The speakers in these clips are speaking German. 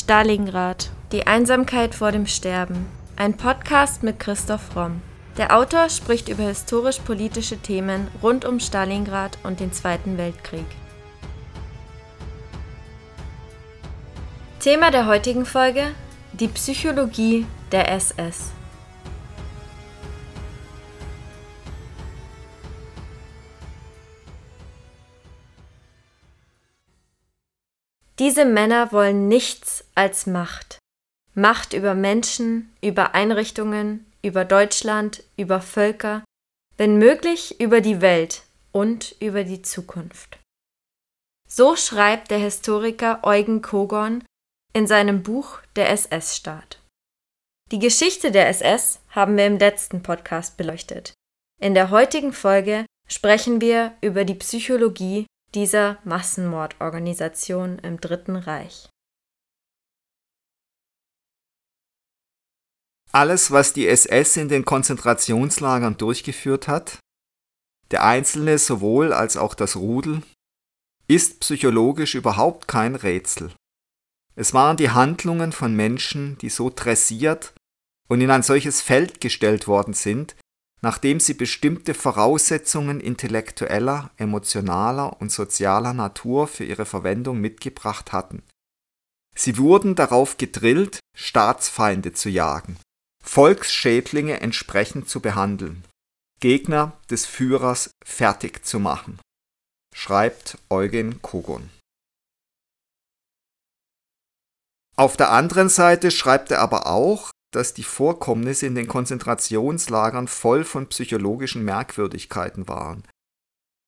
Stalingrad. Die Einsamkeit vor dem Sterben. Ein Podcast mit Christoph Romm. Der Autor spricht über historisch-politische Themen rund um Stalingrad und den Zweiten Weltkrieg. Thema der heutigen Folge: die Psychologie der SS. Diese Männer wollen nichts als Macht. Macht über Menschen, über Einrichtungen, über Deutschland, über Völker, wenn möglich über die Welt und über die Zukunft. So schreibt der Historiker Eugen Kogon in seinem Buch Der SS-Staat. Die Geschichte der SS haben wir im letzten Podcast beleuchtet. In der heutigen Folge sprechen wir über die Psychologie dieser Massenmordorganisation im Dritten Reich. Alles, was die SS in den Konzentrationslagern durchgeführt hat, der Einzelne sowohl als auch das Rudel, ist psychologisch überhaupt kein Rätsel. Es waren die Handlungen von Menschen, die so dressiert und in ein solches Feld gestellt worden sind, nachdem sie bestimmte Voraussetzungen intellektueller, emotionaler und sozialer Natur für ihre Verwendung mitgebracht hatten. Sie wurden darauf gedrillt, Staatsfeinde zu jagen, Volksschädlinge entsprechend zu behandeln, Gegner des Führers fertig zu machen, schreibt Eugen Kogon. Auf der anderen Seite schreibt er aber auch, dass die Vorkommnisse in den Konzentrationslagern voll von psychologischen Merkwürdigkeiten waren.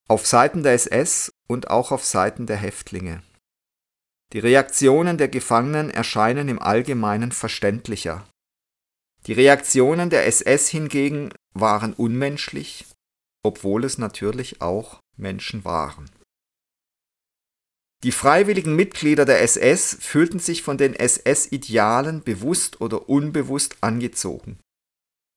Auf Seiten der SS und auch auf Seiten der Häftlinge. Die Reaktionen der Gefangenen erscheinen im Allgemeinen verständlicher. Die Reaktionen der SS hingegen waren unmenschlich, obwohl es natürlich auch Menschen waren. Die freiwilligen Mitglieder der SS fühlten sich von den SS-Idealen bewusst oder unbewusst angezogen.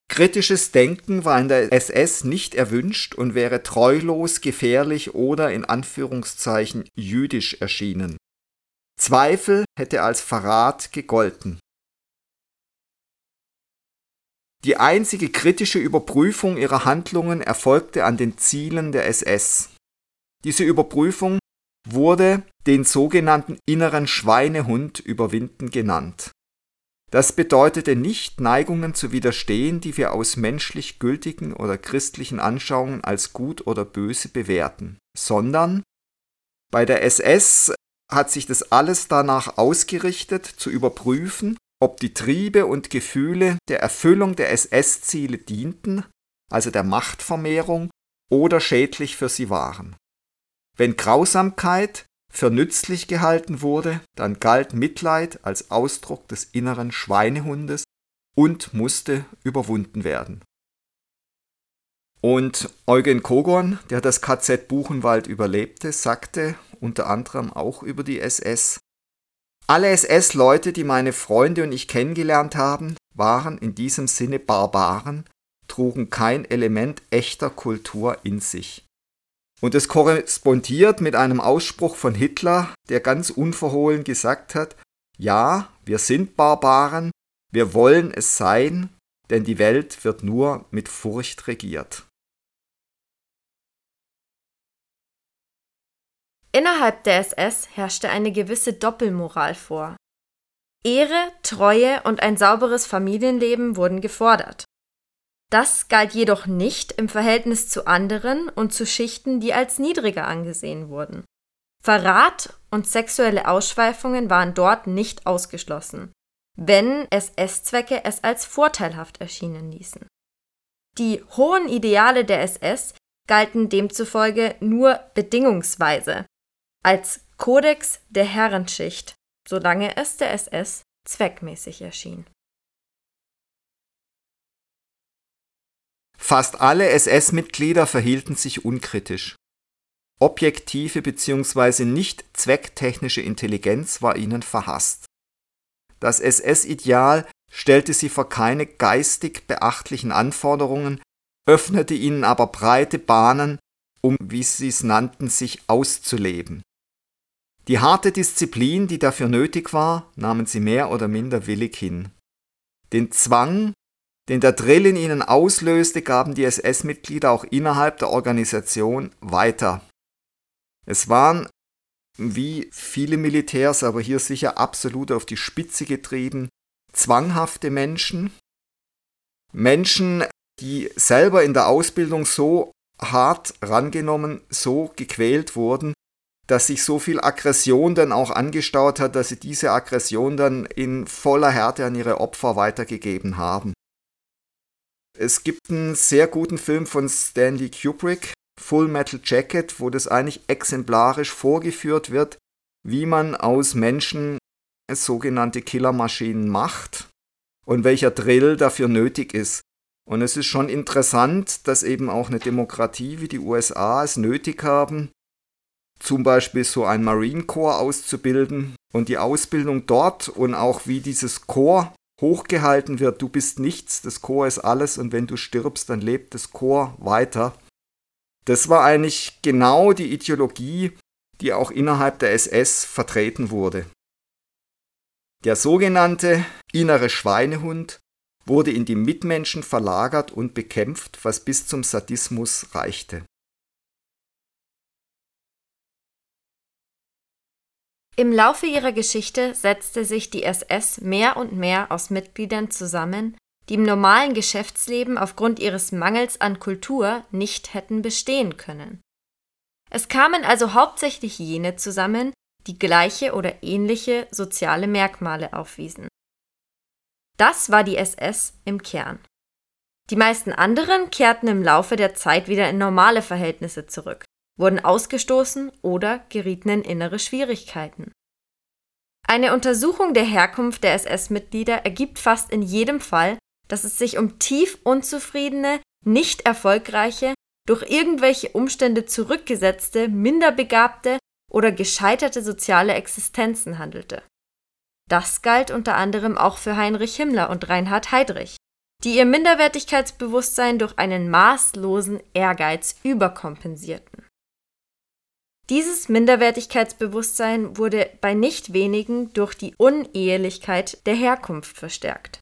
Kritisches Denken war in der SS nicht erwünscht und wäre treulos, gefährlich oder in Anführungszeichen jüdisch erschienen. Zweifel hätte als Verrat gegolten. Die einzige kritische Überprüfung ihrer Handlungen erfolgte an den Zielen der SS. Diese Überprüfung wurde den sogenannten inneren Schweinehund überwinden genannt. Das bedeutete nicht Neigungen zu widerstehen, die wir aus menschlich gültigen oder christlichen Anschauungen als gut oder böse bewerten, sondern bei der SS hat sich das alles danach ausgerichtet, zu überprüfen, ob die Triebe und Gefühle der Erfüllung der SS-Ziele dienten, also der Machtvermehrung, oder schädlich für sie waren. Wenn Grausamkeit für nützlich gehalten wurde, dann galt Mitleid als Ausdruck des inneren Schweinehundes und musste überwunden werden. Und Eugen Kogon, der das KZ Buchenwald überlebte, sagte unter anderem auch über die SS, alle SS-Leute, die meine Freunde und ich kennengelernt haben, waren in diesem Sinne Barbaren, trugen kein Element echter Kultur in sich. Und es korrespondiert mit einem Ausspruch von Hitler, der ganz unverhohlen gesagt hat, ja, wir sind Barbaren, wir wollen es sein, denn die Welt wird nur mit Furcht regiert. Innerhalb der SS herrschte eine gewisse Doppelmoral vor. Ehre, Treue und ein sauberes Familienleben wurden gefordert. Das galt jedoch nicht im Verhältnis zu anderen und zu Schichten, die als niedriger angesehen wurden. Verrat und sexuelle Ausschweifungen waren dort nicht ausgeschlossen, wenn SS-Zwecke es als vorteilhaft erschienen ließen. Die hohen Ideale der SS galten demzufolge nur bedingungsweise als Kodex der Herrenschicht, solange es der SS zweckmäßig erschien. Fast alle SS-Mitglieder verhielten sich unkritisch. Objektive bzw. nicht zwecktechnische Intelligenz war ihnen verhasst. Das SS-Ideal stellte sie vor keine geistig beachtlichen Anforderungen, öffnete ihnen aber breite Bahnen, um, wie sie es nannten, sich auszuleben. Die harte Disziplin, die dafür nötig war, nahmen sie mehr oder minder willig hin. Den Zwang, den der Drill in ihnen auslöste, gaben die SS-Mitglieder auch innerhalb der Organisation weiter. Es waren, wie viele Militärs, aber hier sicher absolut auf die Spitze getrieben, zwanghafte Menschen, Menschen, die selber in der Ausbildung so hart rangenommen, so gequält wurden, dass sich so viel Aggression dann auch angestaut hat, dass sie diese Aggression dann in voller Härte an ihre Opfer weitergegeben haben. Es gibt einen sehr guten Film von Stanley Kubrick, Full Metal Jacket, wo das eigentlich exemplarisch vorgeführt wird, wie man aus Menschen sogenannte Killermaschinen macht und welcher Drill dafür nötig ist. Und es ist schon interessant, dass eben auch eine Demokratie wie die USA es nötig haben, zum Beispiel so ein Marine Corps auszubilden und die Ausbildung dort und auch wie dieses Corps hochgehalten wird. Du bist nichts, das Corps ist alles und wenn du stirbst, dann lebt das Corps weiter. Das war eigentlich genau die Ideologie, die auch innerhalb der SS vertreten wurde. Der sogenannte innere Schweinehund wurde in die Mitmenschen verlagert und bekämpft, was bis zum Sadismus reichte. Im Laufe ihrer Geschichte setzte sich die SS mehr und mehr aus Mitgliedern zusammen, die im normalen Geschäftsleben aufgrund ihres Mangels an Kultur nicht hätten bestehen können. Es kamen also hauptsächlich jene zusammen, die gleiche oder ähnliche soziale Merkmale aufwiesen. Das war die SS im Kern. Die meisten anderen kehrten im Laufe der Zeit wieder in normale Verhältnisse zurück wurden ausgestoßen oder gerieten in innere Schwierigkeiten. Eine Untersuchung der Herkunft der SS-Mitglieder ergibt fast in jedem Fall, dass es sich um tief unzufriedene, nicht erfolgreiche, durch irgendwelche Umstände zurückgesetzte, minderbegabte oder gescheiterte soziale Existenzen handelte. Das galt unter anderem auch für Heinrich Himmler und Reinhard Heydrich, die ihr Minderwertigkeitsbewusstsein durch einen maßlosen Ehrgeiz überkompensierten. Dieses Minderwertigkeitsbewusstsein wurde bei nicht wenigen durch die Unehelichkeit der Herkunft verstärkt.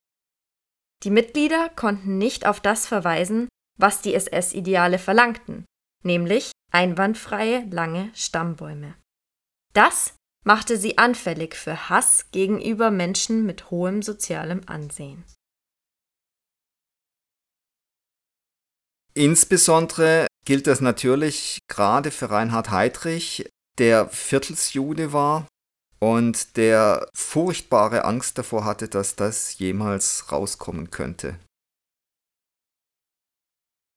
Die Mitglieder konnten nicht auf das verweisen, was die SS-Ideale verlangten, nämlich einwandfreie lange Stammbäume. Das machte sie anfällig für Hass gegenüber Menschen mit hohem sozialem Ansehen. Insbesondere gilt das natürlich gerade für Reinhard Heydrich, der Viertelsjude war und der furchtbare Angst davor hatte, dass das jemals rauskommen könnte.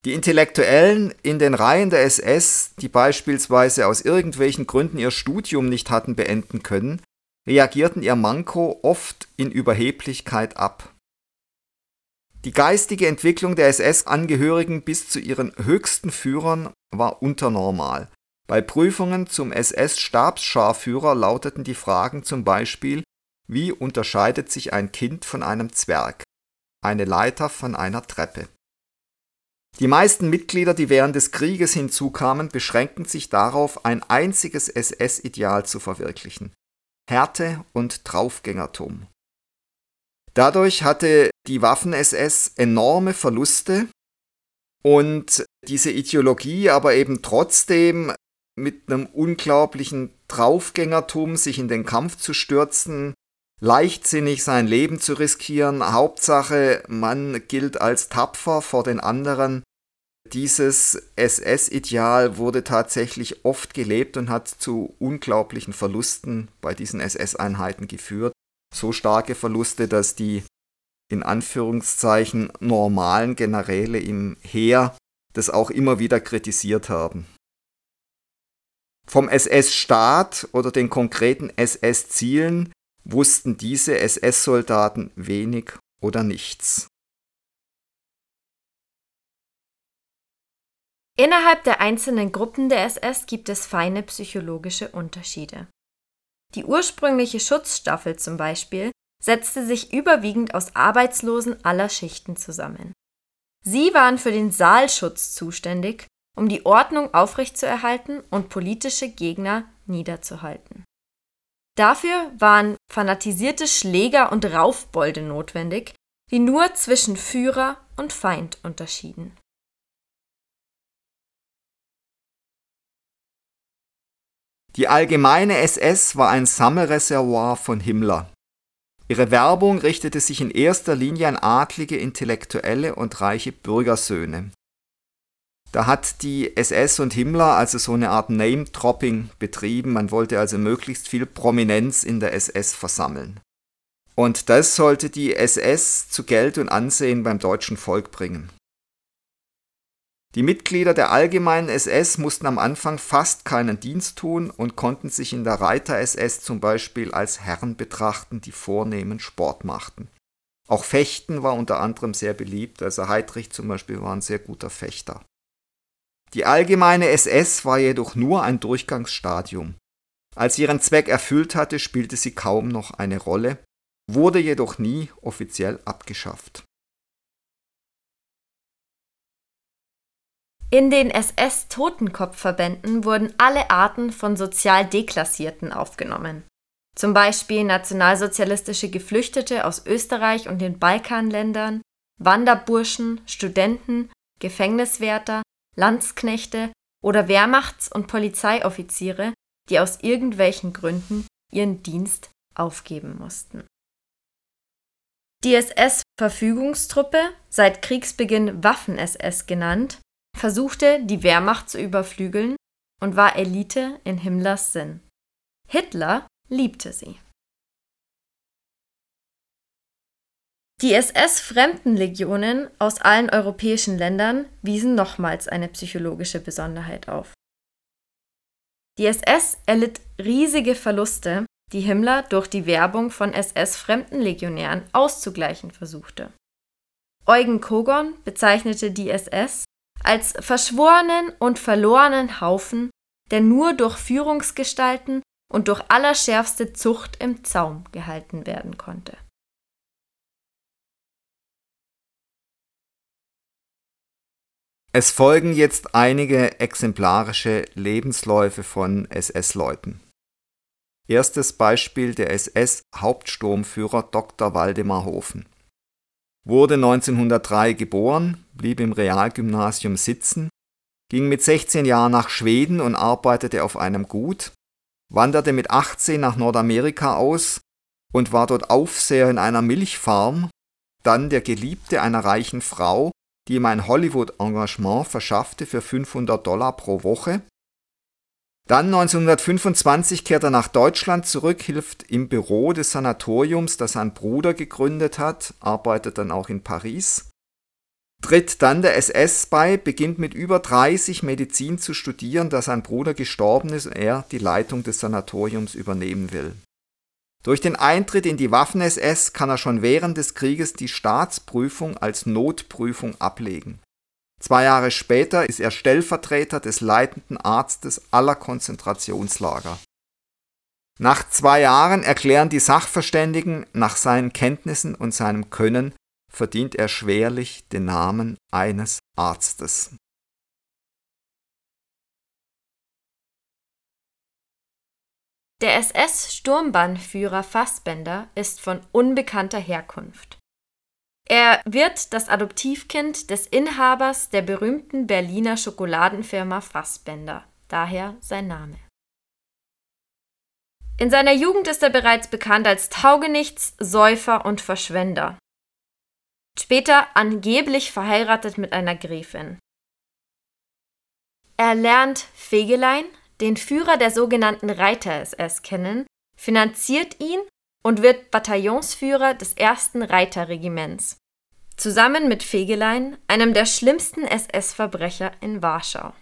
Die Intellektuellen in den Reihen der SS, die beispielsweise aus irgendwelchen Gründen ihr Studium nicht hatten beenden können, reagierten ihr Manko oft in Überheblichkeit ab. Die geistige Entwicklung der SS-Angehörigen bis zu ihren höchsten Führern war unternormal. Bei Prüfungen zum SS-Stabsscharführer lauteten die Fragen zum Beispiel Wie unterscheidet sich ein Kind von einem Zwerg? Eine Leiter von einer Treppe. Die meisten Mitglieder, die während des Krieges hinzukamen, beschränkten sich darauf, ein einziges SS-Ideal zu verwirklichen Härte und Draufgängertum. Dadurch hatte die Waffen-SS enorme Verluste und diese Ideologie aber eben trotzdem mit einem unglaublichen Draufgängertum sich in den Kampf zu stürzen, leichtsinnig sein Leben zu riskieren, Hauptsache man gilt als tapfer vor den anderen. Dieses SS-Ideal wurde tatsächlich oft gelebt und hat zu unglaublichen Verlusten bei diesen SS-Einheiten geführt so starke Verluste, dass die in Anführungszeichen normalen Generäle im Heer das auch immer wieder kritisiert haben. Vom SS-Staat oder den konkreten SS-Zielen wussten diese SS-Soldaten wenig oder nichts. Innerhalb der einzelnen Gruppen der SS gibt es feine psychologische Unterschiede. Die ursprüngliche Schutzstaffel zum Beispiel setzte sich überwiegend aus Arbeitslosen aller Schichten zusammen. Sie waren für den Saalschutz zuständig, um die Ordnung aufrechtzuerhalten und politische Gegner niederzuhalten. Dafür waren fanatisierte Schläger und Raufbolde notwendig, die nur zwischen Führer und Feind unterschieden. Die allgemeine SS war ein Sammelreservoir von Himmler. Ihre Werbung richtete sich in erster Linie an adlige, intellektuelle und reiche Bürgersöhne. Da hat die SS und Himmler also so eine Art Name-Dropping betrieben. Man wollte also möglichst viel Prominenz in der SS versammeln. Und das sollte die SS zu Geld und Ansehen beim deutschen Volk bringen. Die Mitglieder der allgemeinen SS mussten am Anfang fast keinen Dienst tun und konnten sich in der Reiter-SS zum Beispiel als Herren betrachten, die vornehmen Sport machten. Auch Fechten war unter anderem sehr beliebt, also Heydrich zum Beispiel war ein sehr guter Fechter. Die allgemeine SS war jedoch nur ein Durchgangsstadium. Als sie ihren Zweck erfüllt hatte, spielte sie kaum noch eine Rolle, wurde jedoch nie offiziell abgeschafft. In den SS-Totenkopfverbänden wurden alle Arten von sozial Deklassierten aufgenommen. Zum Beispiel nationalsozialistische Geflüchtete aus Österreich und den Balkanländern, Wanderburschen, Studenten, Gefängniswärter, Landsknechte oder Wehrmachts- und Polizeioffiziere, die aus irgendwelchen Gründen ihren Dienst aufgeben mussten. Die SS-Verfügungstruppe, seit Kriegsbeginn Waffen-SS genannt, versuchte, die Wehrmacht zu überflügeln und war Elite in Himmlers Sinn. Hitler liebte sie. Die SS-Fremdenlegionen aus allen europäischen Ländern wiesen nochmals eine psychologische Besonderheit auf. Die SS erlitt riesige Verluste, die Himmler durch die Werbung von SS-Fremdenlegionären auszugleichen versuchte. Eugen Kogon bezeichnete die SS als verschworenen und verlorenen Haufen, der nur durch Führungsgestalten und durch allerschärfste Zucht im Zaum gehalten werden konnte. Es folgen jetzt einige exemplarische Lebensläufe von SS-Leuten. Erstes Beispiel der SS-Hauptsturmführer Dr. Waldemar Hofen wurde 1903 geboren, blieb im Realgymnasium sitzen, ging mit 16 Jahren nach Schweden und arbeitete auf einem Gut, wanderte mit 18 nach Nordamerika aus und war dort Aufseher in einer Milchfarm, dann der Geliebte einer reichen Frau, die ihm ein Hollywood-Engagement verschaffte für 500 Dollar pro Woche dann 1925 kehrt er nach Deutschland zurück, hilft im Büro des Sanatoriums, das sein Bruder gegründet hat, arbeitet dann auch in Paris, tritt dann der SS bei, beginnt mit über 30 Medizin zu studieren, da sein Bruder gestorben ist und er die Leitung des Sanatoriums übernehmen will. Durch den Eintritt in die Waffen-SS kann er schon während des Krieges die Staatsprüfung als Notprüfung ablegen. Zwei Jahre später ist er Stellvertreter des leitenden Arztes aller Konzentrationslager. Nach zwei Jahren erklären die Sachverständigen, nach seinen Kenntnissen und seinem Können verdient er schwerlich den Namen eines Arztes. Der SS-Sturmbannführer Fassbender ist von unbekannter Herkunft. Er wird das Adoptivkind des Inhabers der berühmten Berliner Schokoladenfirma Fassbender, daher sein Name. In seiner Jugend ist er bereits bekannt als Taugenichts, Säufer und Verschwender. Später angeblich verheiratet mit einer Gräfin. Er lernt Fegelein, den Führer der sogenannten Reiter-SS, kennen, finanziert ihn und wird Bataillonsführer des ersten Reiterregiments. Zusammen mit Fegelein, einem der schlimmsten SS-Verbrecher in Warschau.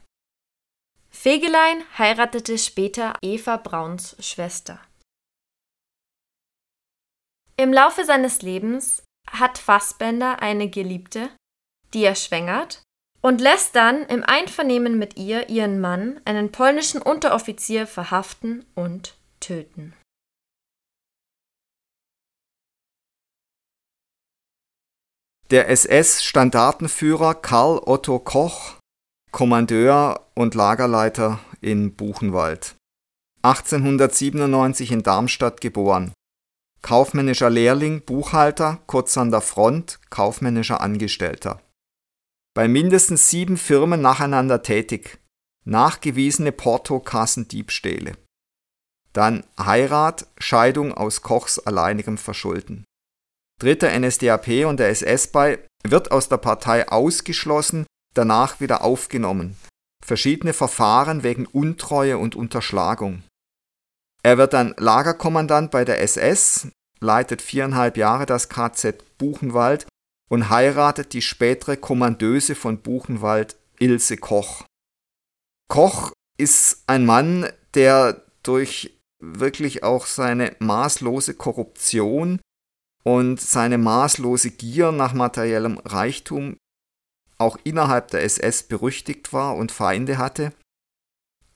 Fegelein heiratete später Eva Brauns Schwester. Im Laufe seines Lebens hat Fassbender eine Geliebte, die er schwängert, und lässt dann im Einvernehmen mit ihr ihren Mann, einen polnischen Unteroffizier, verhaften und töten. Der SS-Standartenführer Karl Otto Koch, Kommandeur und Lagerleiter in Buchenwald. 1897 in Darmstadt geboren. Kaufmännischer Lehrling, Buchhalter, kurz an der Front, kaufmännischer Angestellter. Bei mindestens sieben Firmen nacheinander tätig. Nachgewiesene Portokassendiebstähle. Dann Heirat, Scheidung aus Kochs alleinigem Verschulden. Dritter NSDAP und der SS bei, wird aus der Partei ausgeschlossen, danach wieder aufgenommen. Verschiedene Verfahren wegen Untreue und Unterschlagung. Er wird dann Lagerkommandant bei der SS, leitet viereinhalb Jahre das KZ Buchenwald und heiratet die spätere Kommandöse von Buchenwald, Ilse Koch. Koch ist ein Mann, der durch wirklich auch seine maßlose Korruption und seine maßlose Gier nach materiellem Reichtum auch innerhalb der SS berüchtigt war und Feinde hatte.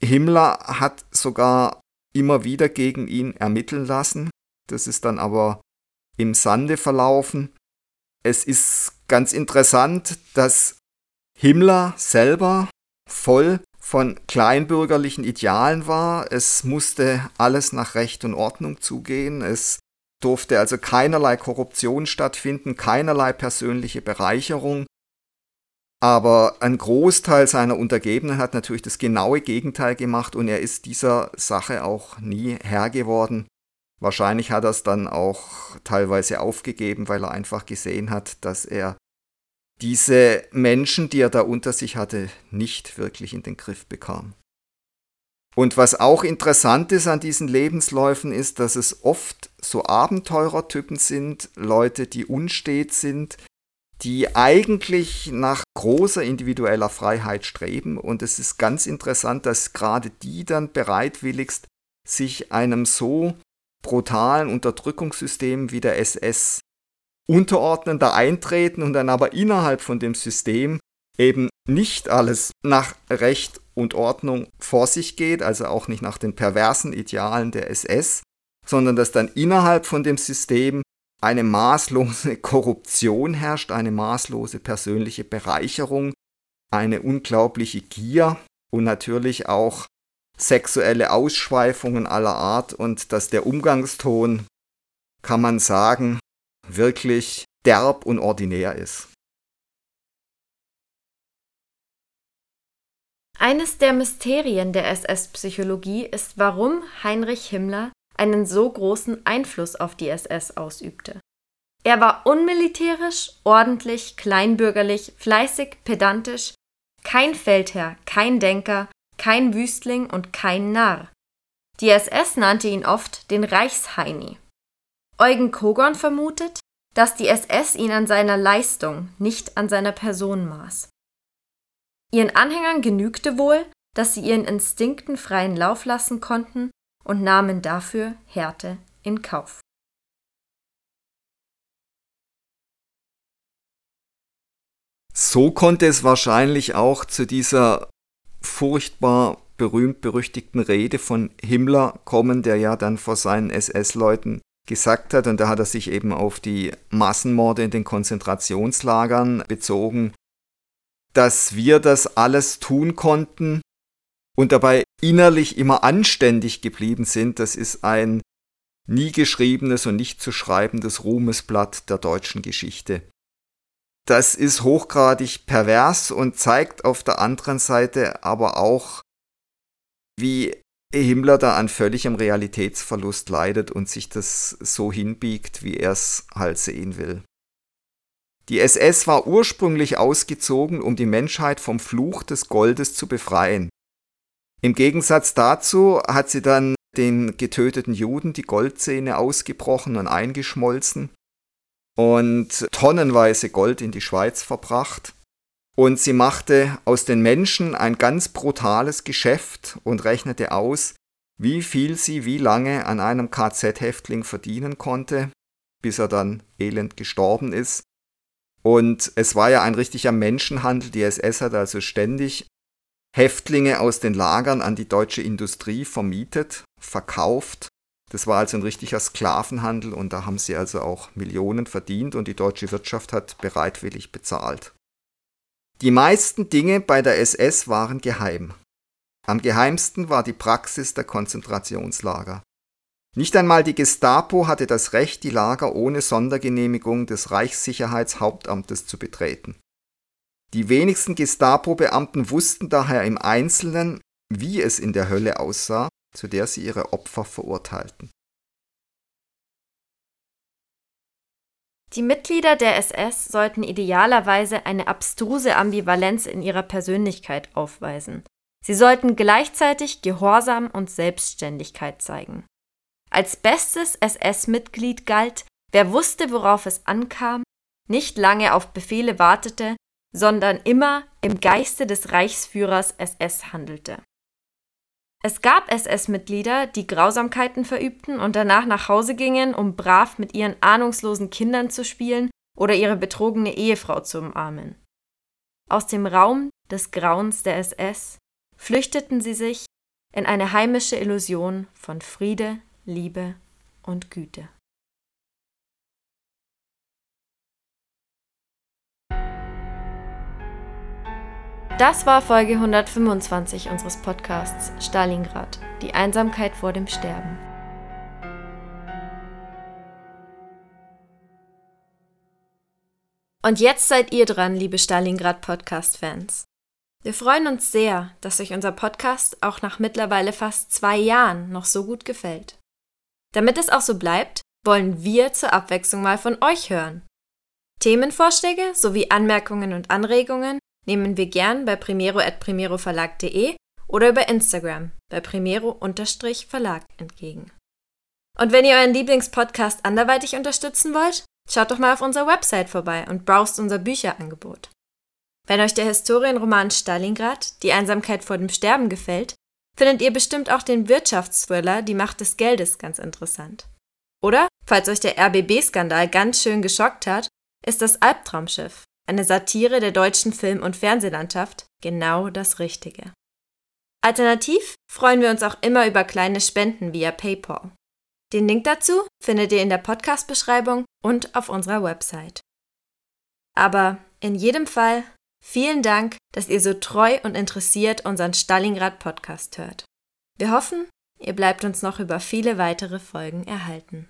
Himmler hat sogar immer wieder gegen ihn ermitteln lassen. Das ist dann aber im Sande verlaufen. Es ist ganz interessant, dass Himmler selber voll von kleinbürgerlichen Idealen war. Es musste alles nach Recht und Ordnung zugehen. Es durfte also keinerlei Korruption stattfinden, keinerlei persönliche Bereicherung. Aber ein Großteil seiner Untergebenen hat natürlich das genaue Gegenteil gemacht und er ist dieser Sache auch nie Herr geworden. Wahrscheinlich hat er es dann auch teilweise aufgegeben, weil er einfach gesehen hat, dass er diese Menschen, die er da unter sich hatte, nicht wirklich in den Griff bekam. Und was auch interessant ist an diesen Lebensläufen, ist, dass es oft so Abenteurertypen sind, Leute, die unstet sind, die eigentlich nach großer individueller Freiheit streben. Und es ist ganz interessant, dass gerade die dann bereitwilligst sich einem so brutalen Unterdrückungssystem wie der SS unterordnen, da eintreten und dann aber innerhalb von dem System eben nicht alles nach Recht und Ordnung vor sich geht, also auch nicht nach den perversen Idealen der SS, sondern dass dann innerhalb von dem System eine maßlose Korruption herrscht, eine maßlose persönliche Bereicherung, eine unglaubliche Gier und natürlich auch sexuelle Ausschweifungen aller Art und dass der Umgangston, kann man sagen, wirklich derb und ordinär ist. Eines der Mysterien der SS-Psychologie ist, warum Heinrich Himmler einen so großen Einfluss auf die SS ausübte. Er war unmilitärisch, ordentlich, kleinbürgerlich, fleißig, pedantisch, kein Feldherr, kein Denker, kein Wüstling und kein Narr. Die SS nannte ihn oft den Reichsheini. Eugen Kogon vermutet, dass die SS ihn an seiner Leistung, nicht an seiner Person maß. Ihren Anhängern genügte wohl, dass sie ihren Instinkten freien Lauf lassen konnten und nahmen dafür Härte in Kauf. So konnte es wahrscheinlich auch zu dieser furchtbar berühmt-berüchtigten Rede von Himmler kommen, der ja dann vor seinen SS-Leuten gesagt hat, und da hat er sich eben auf die Massenmorde in den Konzentrationslagern bezogen, dass wir das alles tun konnten und dabei innerlich immer anständig geblieben sind, das ist ein nie geschriebenes und nicht zu schreibendes Ruhmesblatt der deutschen Geschichte. Das ist hochgradig pervers und zeigt auf der anderen Seite aber auch, wie Himmler da an völligem Realitätsverlust leidet und sich das so hinbiegt, wie er es halt sehen will. Die SS war ursprünglich ausgezogen, um die Menschheit vom Fluch des Goldes zu befreien. Im Gegensatz dazu hat sie dann den getöteten Juden die Goldzähne ausgebrochen und eingeschmolzen und tonnenweise Gold in die Schweiz verbracht. Und sie machte aus den Menschen ein ganz brutales Geschäft und rechnete aus, wie viel sie wie lange an einem KZ-Häftling verdienen konnte, bis er dann elend gestorben ist. Und es war ja ein richtiger Menschenhandel. Die SS hat also ständig Häftlinge aus den Lagern an die deutsche Industrie vermietet, verkauft. Das war also ein richtiger Sklavenhandel und da haben sie also auch Millionen verdient und die deutsche Wirtschaft hat bereitwillig bezahlt. Die meisten Dinge bei der SS waren geheim. Am geheimsten war die Praxis der Konzentrationslager. Nicht einmal die Gestapo hatte das Recht, die Lager ohne Sondergenehmigung des Reichssicherheitshauptamtes zu betreten. Die wenigsten Gestapo-Beamten wussten daher im Einzelnen, wie es in der Hölle aussah, zu der sie ihre Opfer verurteilten. Die Mitglieder der SS sollten idealerweise eine abstruse Ambivalenz in ihrer Persönlichkeit aufweisen. Sie sollten gleichzeitig Gehorsam und Selbstständigkeit zeigen. Als bestes SS-Mitglied galt, wer wusste, worauf es ankam, nicht lange auf Befehle wartete, sondern immer im Geiste des Reichsführers SS handelte. Es gab SS-Mitglieder, die Grausamkeiten verübten und danach nach Hause gingen, um brav mit ihren ahnungslosen Kindern zu spielen oder ihre betrogene Ehefrau zu umarmen. Aus dem Raum des Grauens der SS flüchteten sie sich in eine heimische Illusion von Friede, Liebe und Güte. Das war Folge 125 unseres Podcasts Stalingrad, die Einsamkeit vor dem Sterben. Und jetzt seid ihr dran, liebe Stalingrad Podcast-Fans. Wir freuen uns sehr, dass euch unser Podcast auch nach mittlerweile fast zwei Jahren noch so gut gefällt. Damit es auch so bleibt, wollen wir zur Abwechslung mal von euch hören. Themenvorschläge sowie Anmerkungen und Anregungen nehmen wir gern bei primero.primeroverlag.de oder über Instagram bei primero-verlag entgegen. Und wenn ihr euren Lieblingspodcast anderweitig unterstützen wollt, schaut doch mal auf unserer Website vorbei und browst unser Bücherangebot. Wenn euch der Historienroman Stalingrad, die Einsamkeit vor dem Sterben gefällt, findet ihr bestimmt auch den Wirtschaftsthriller Die Macht des Geldes ganz interessant. Oder, falls euch der RBB-Skandal ganz schön geschockt hat, ist das Albtraumschiff, eine Satire der deutschen Film- und Fernsehlandschaft, genau das Richtige. Alternativ freuen wir uns auch immer über kleine Spenden via PayPal. Den Link dazu findet ihr in der Podcast-Beschreibung und auf unserer Website. Aber in jedem Fall Vielen Dank, dass ihr so treu und interessiert unseren Stalingrad Podcast hört. Wir hoffen, ihr bleibt uns noch über viele weitere Folgen erhalten.